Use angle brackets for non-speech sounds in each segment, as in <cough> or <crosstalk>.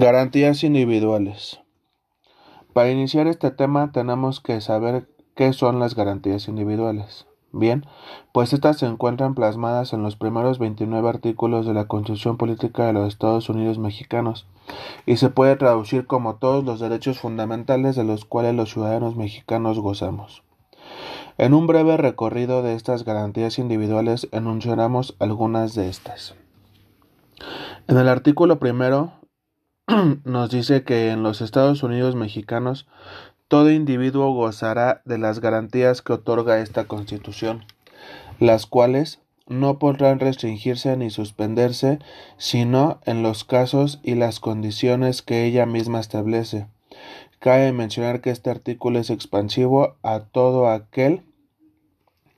Garantías individuales. Para iniciar este tema tenemos que saber qué son las garantías individuales. Bien, pues estas se encuentran plasmadas en los primeros 29 artículos de la Constitución Política de los Estados Unidos Mexicanos y se puede traducir como todos los derechos fundamentales de los cuales los ciudadanos mexicanos gozamos. En un breve recorrido de estas garantías individuales enunciaremos algunas de estas. En el artículo primero <clears throat> nos dice que en los Estados Unidos mexicanos todo individuo gozará de las garantías que otorga esta Constitución, las cuales no podrán restringirse ni suspenderse, sino en los casos y las condiciones que ella misma establece. Cabe mencionar que este artículo es expansivo a todo aquel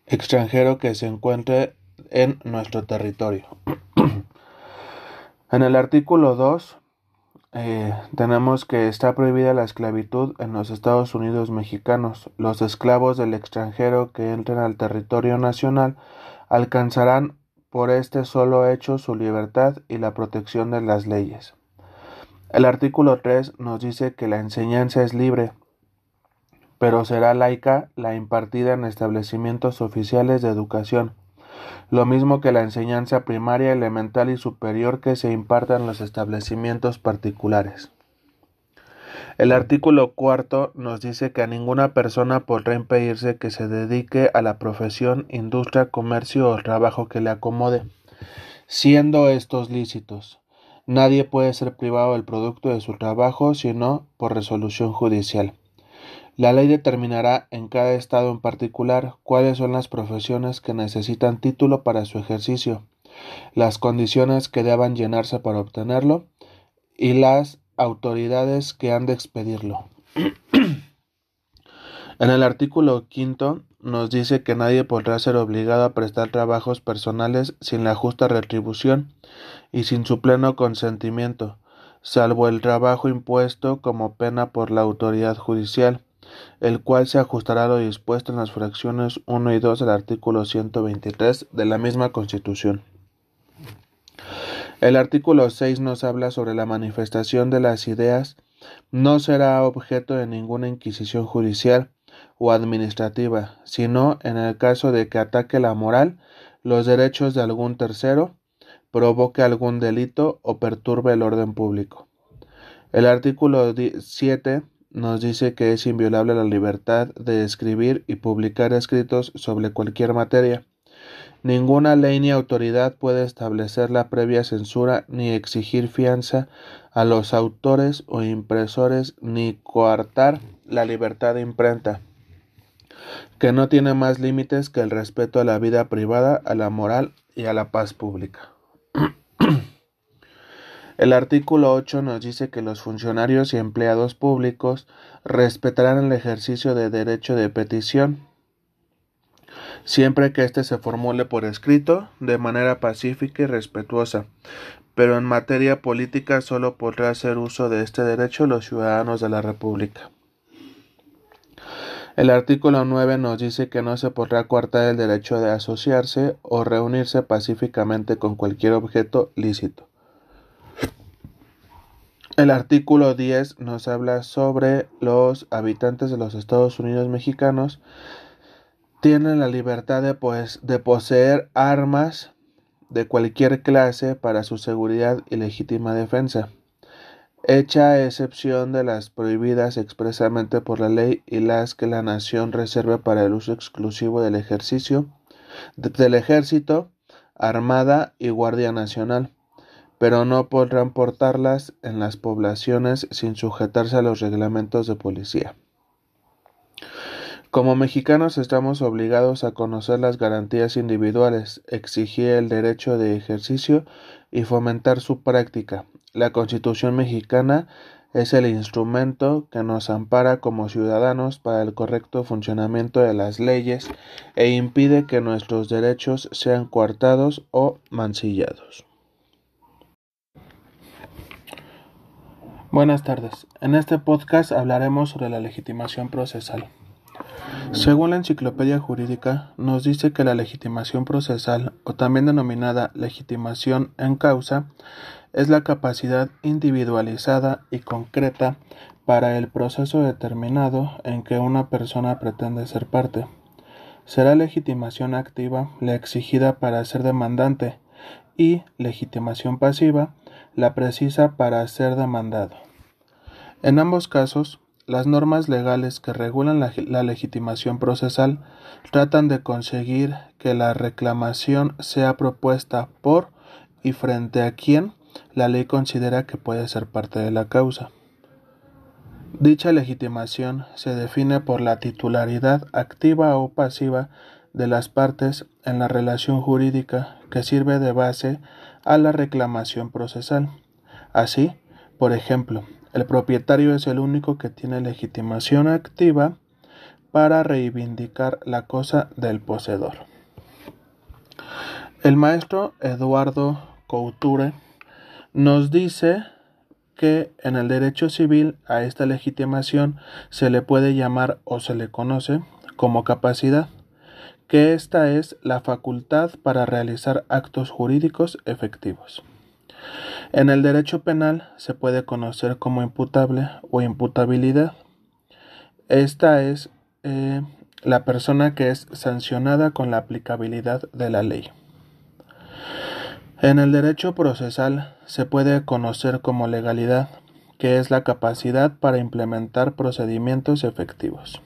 extranjero que se encuentre en nuestro territorio. <clears throat> en el artículo 2 eh, tenemos que está prohibida la esclavitud en los Estados Unidos mexicanos. Los esclavos del extranjero que entren al territorio nacional alcanzarán por este solo hecho su libertad y la protección de las leyes. El artículo 3 nos dice que la enseñanza es libre, pero será laica la impartida en establecimientos oficiales de educación lo mismo que la enseñanza primaria, elemental y superior que se imparta en los establecimientos particulares. El artículo cuarto nos dice que a ninguna persona podrá impedirse que se dedique a la profesión, industria, comercio o trabajo que le acomode, siendo estos lícitos. Nadie puede ser privado del producto de su trabajo sino por resolución judicial. La ley determinará en cada estado en particular cuáles son las profesiones que necesitan título para su ejercicio, las condiciones que deban llenarse para obtenerlo y las autoridades que han de expedirlo. <clears throat> en el artículo quinto nos dice que nadie podrá ser obligado a prestar trabajos personales sin la justa retribución y sin su pleno consentimiento, salvo el trabajo impuesto como pena por la autoridad judicial el cual se ajustará a lo dispuesto en las fracciones 1 y 2 del artículo 123 de la misma Constitución. El artículo 6 nos habla sobre la manifestación de las ideas no será objeto de ninguna inquisición judicial o administrativa, sino en el caso de que ataque la moral, los derechos de algún tercero, provoque algún delito o perturbe el orden público. El artículo 7 nos dice que es inviolable la libertad de escribir y publicar escritos sobre cualquier materia. Ninguna ley ni autoridad puede establecer la previa censura ni exigir fianza a los autores o impresores ni coartar la libertad de imprenta, que no tiene más límites que el respeto a la vida privada, a la moral y a la paz pública. El artículo 8 nos dice que los funcionarios y empleados públicos respetarán el ejercicio de derecho de petición, siempre que éste se formule por escrito, de manera pacífica y respetuosa. Pero en materia política solo podrá hacer uso de este derecho los ciudadanos de la República. El artículo 9 nos dice que no se podrá coartar el derecho de asociarse o reunirse pacíficamente con cualquier objeto lícito. El artículo 10 nos habla sobre los habitantes de los Estados Unidos mexicanos. Tienen la libertad de, pues, de poseer armas de cualquier clase para su seguridad y legítima defensa, hecha excepción de las prohibidas expresamente por la ley y las que la nación reserve para el uso exclusivo del ejercicio del ejército, armada y guardia nacional pero no podrán portarlas en las poblaciones sin sujetarse a los reglamentos de policía. Como mexicanos estamos obligados a conocer las garantías individuales, exigir el derecho de ejercicio y fomentar su práctica. La Constitución mexicana es el instrumento que nos ampara como ciudadanos para el correcto funcionamiento de las leyes e impide que nuestros derechos sean coartados o mancillados. Buenas tardes. En este podcast hablaremos sobre la legitimación procesal. Según la Enciclopedia Jurídica, nos dice que la legitimación procesal, o también denominada legitimación en causa, es la capacidad individualizada y concreta para el proceso determinado en que una persona pretende ser parte. Será legitimación activa la exigida para ser demandante y legitimación pasiva la precisa para ser demandado. En ambos casos, las normas legales que regulan la, la, legitimación procesal tratan de conseguir que la reclamación sea propuesta por y frente a quien la ley considera que puede ser parte de la causa. Dicha legitimación se define por la titularidad activa o pasiva de las partes en la relación jurídica que sirve de base a la reclamación procesal. Así, por ejemplo, el propietario es el único que tiene legitimación activa para reivindicar la cosa del poseedor. El maestro Eduardo Couture nos dice que en el derecho civil a esta legitimación se le puede llamar o se le conoce como capacidad, que esta es la facultad para realizar actos jurídicos efectivos. En el derecho penal se puede conocer como imputable o imputabilidad. Esta es eh, la persona que es sancionada con la aplicabilidad de la ley. En el derecho procesal se puede conocer como legalidad, que es la capacidad para implementar procedimientos efectivos.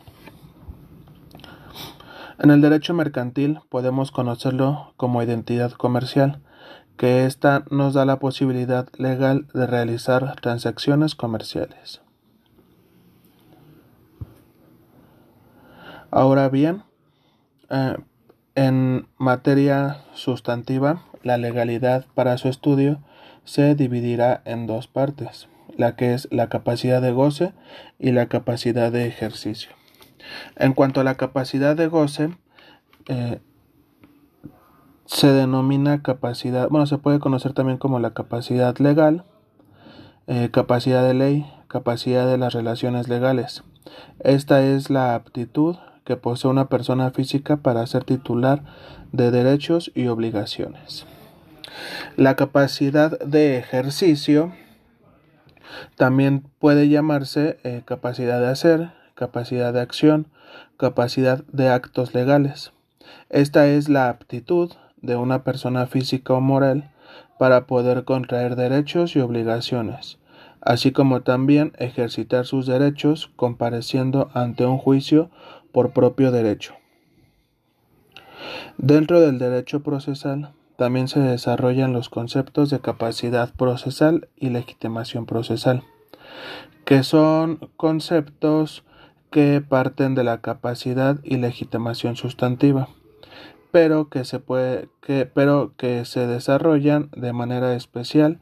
En el derecho mercantil podemos conocerlo como identidad comercial, que ésta nos da la posibilidad legal de realizar transacciones comerciales. Ahora bien, eh, en materia sustantiva, la legalidad para su estudio se dividirá en dos partes, la que es la capacidad de goce y la capacidad de ejercicio. En cuanto a la capacidad de goce, eh, se denomina capacidad, bueno, se puede conocer también como la capacidad legal, eh, capacidad de ley, capacidad de las relaciones legales. Esta es la aptitud que posee una persona física para ser titular de derechos y obligaciones. La capacidad de ejercicio también puede llamarse eh, capacidad de hacer, capacidad de acción, capacidad de actos legales. Esta es la aptitud de una persona física o moral para poder contraer derechos y obligaciones, así como también ejercitar sus derechos compareciendo ante un juicio por propio derecho. Dentro del derecho procesal también se desarrollan los conceptos de capacidad procesal y legitimación procesal, que son conceptos que parten de la capacidad y legitimación sustantiva, pero que se puede que, pero que se desarrollan de manera especial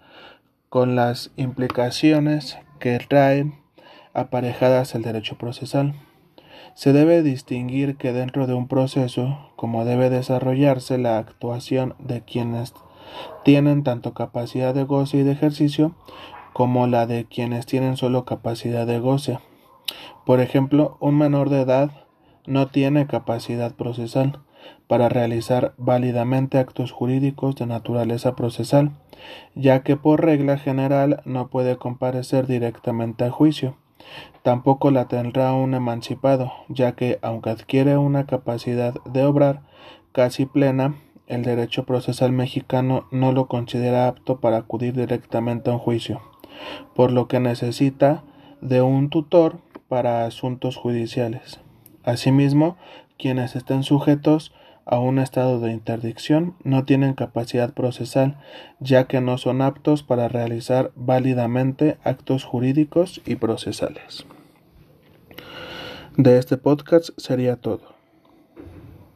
con las implicaciones que traen aparejadas el derecho procesal. Se debe distinguir que dentro de un proceso, como debe desarrollarse la actuación de quienes tienen tanto capacidad de goce y de ejercicio, como la de quienes tienen solo capacidad de goce. Por ejemplo, un menor de edad no tiene capacidad procesal para realizar válidamente actos jurídicos de naturaleza procesal, ya que por regla general no puede comparecer directamente a juicio. Tampoco la tendrá un emancipado, ya que, aunque adquiere una capacidad de obrar casi plena, el derecho procesal mexicano no lo considera apto para acudir directamente a un juicio, por lo que necesita de un tutor para asuntos judiciales. Asimismo, quienes estén sujetos a un estado de interdicción no tienen capacidad procesal, ya que no son aptos para realizar válidamente actos jurídicos y procesales. De este podcast sería todo.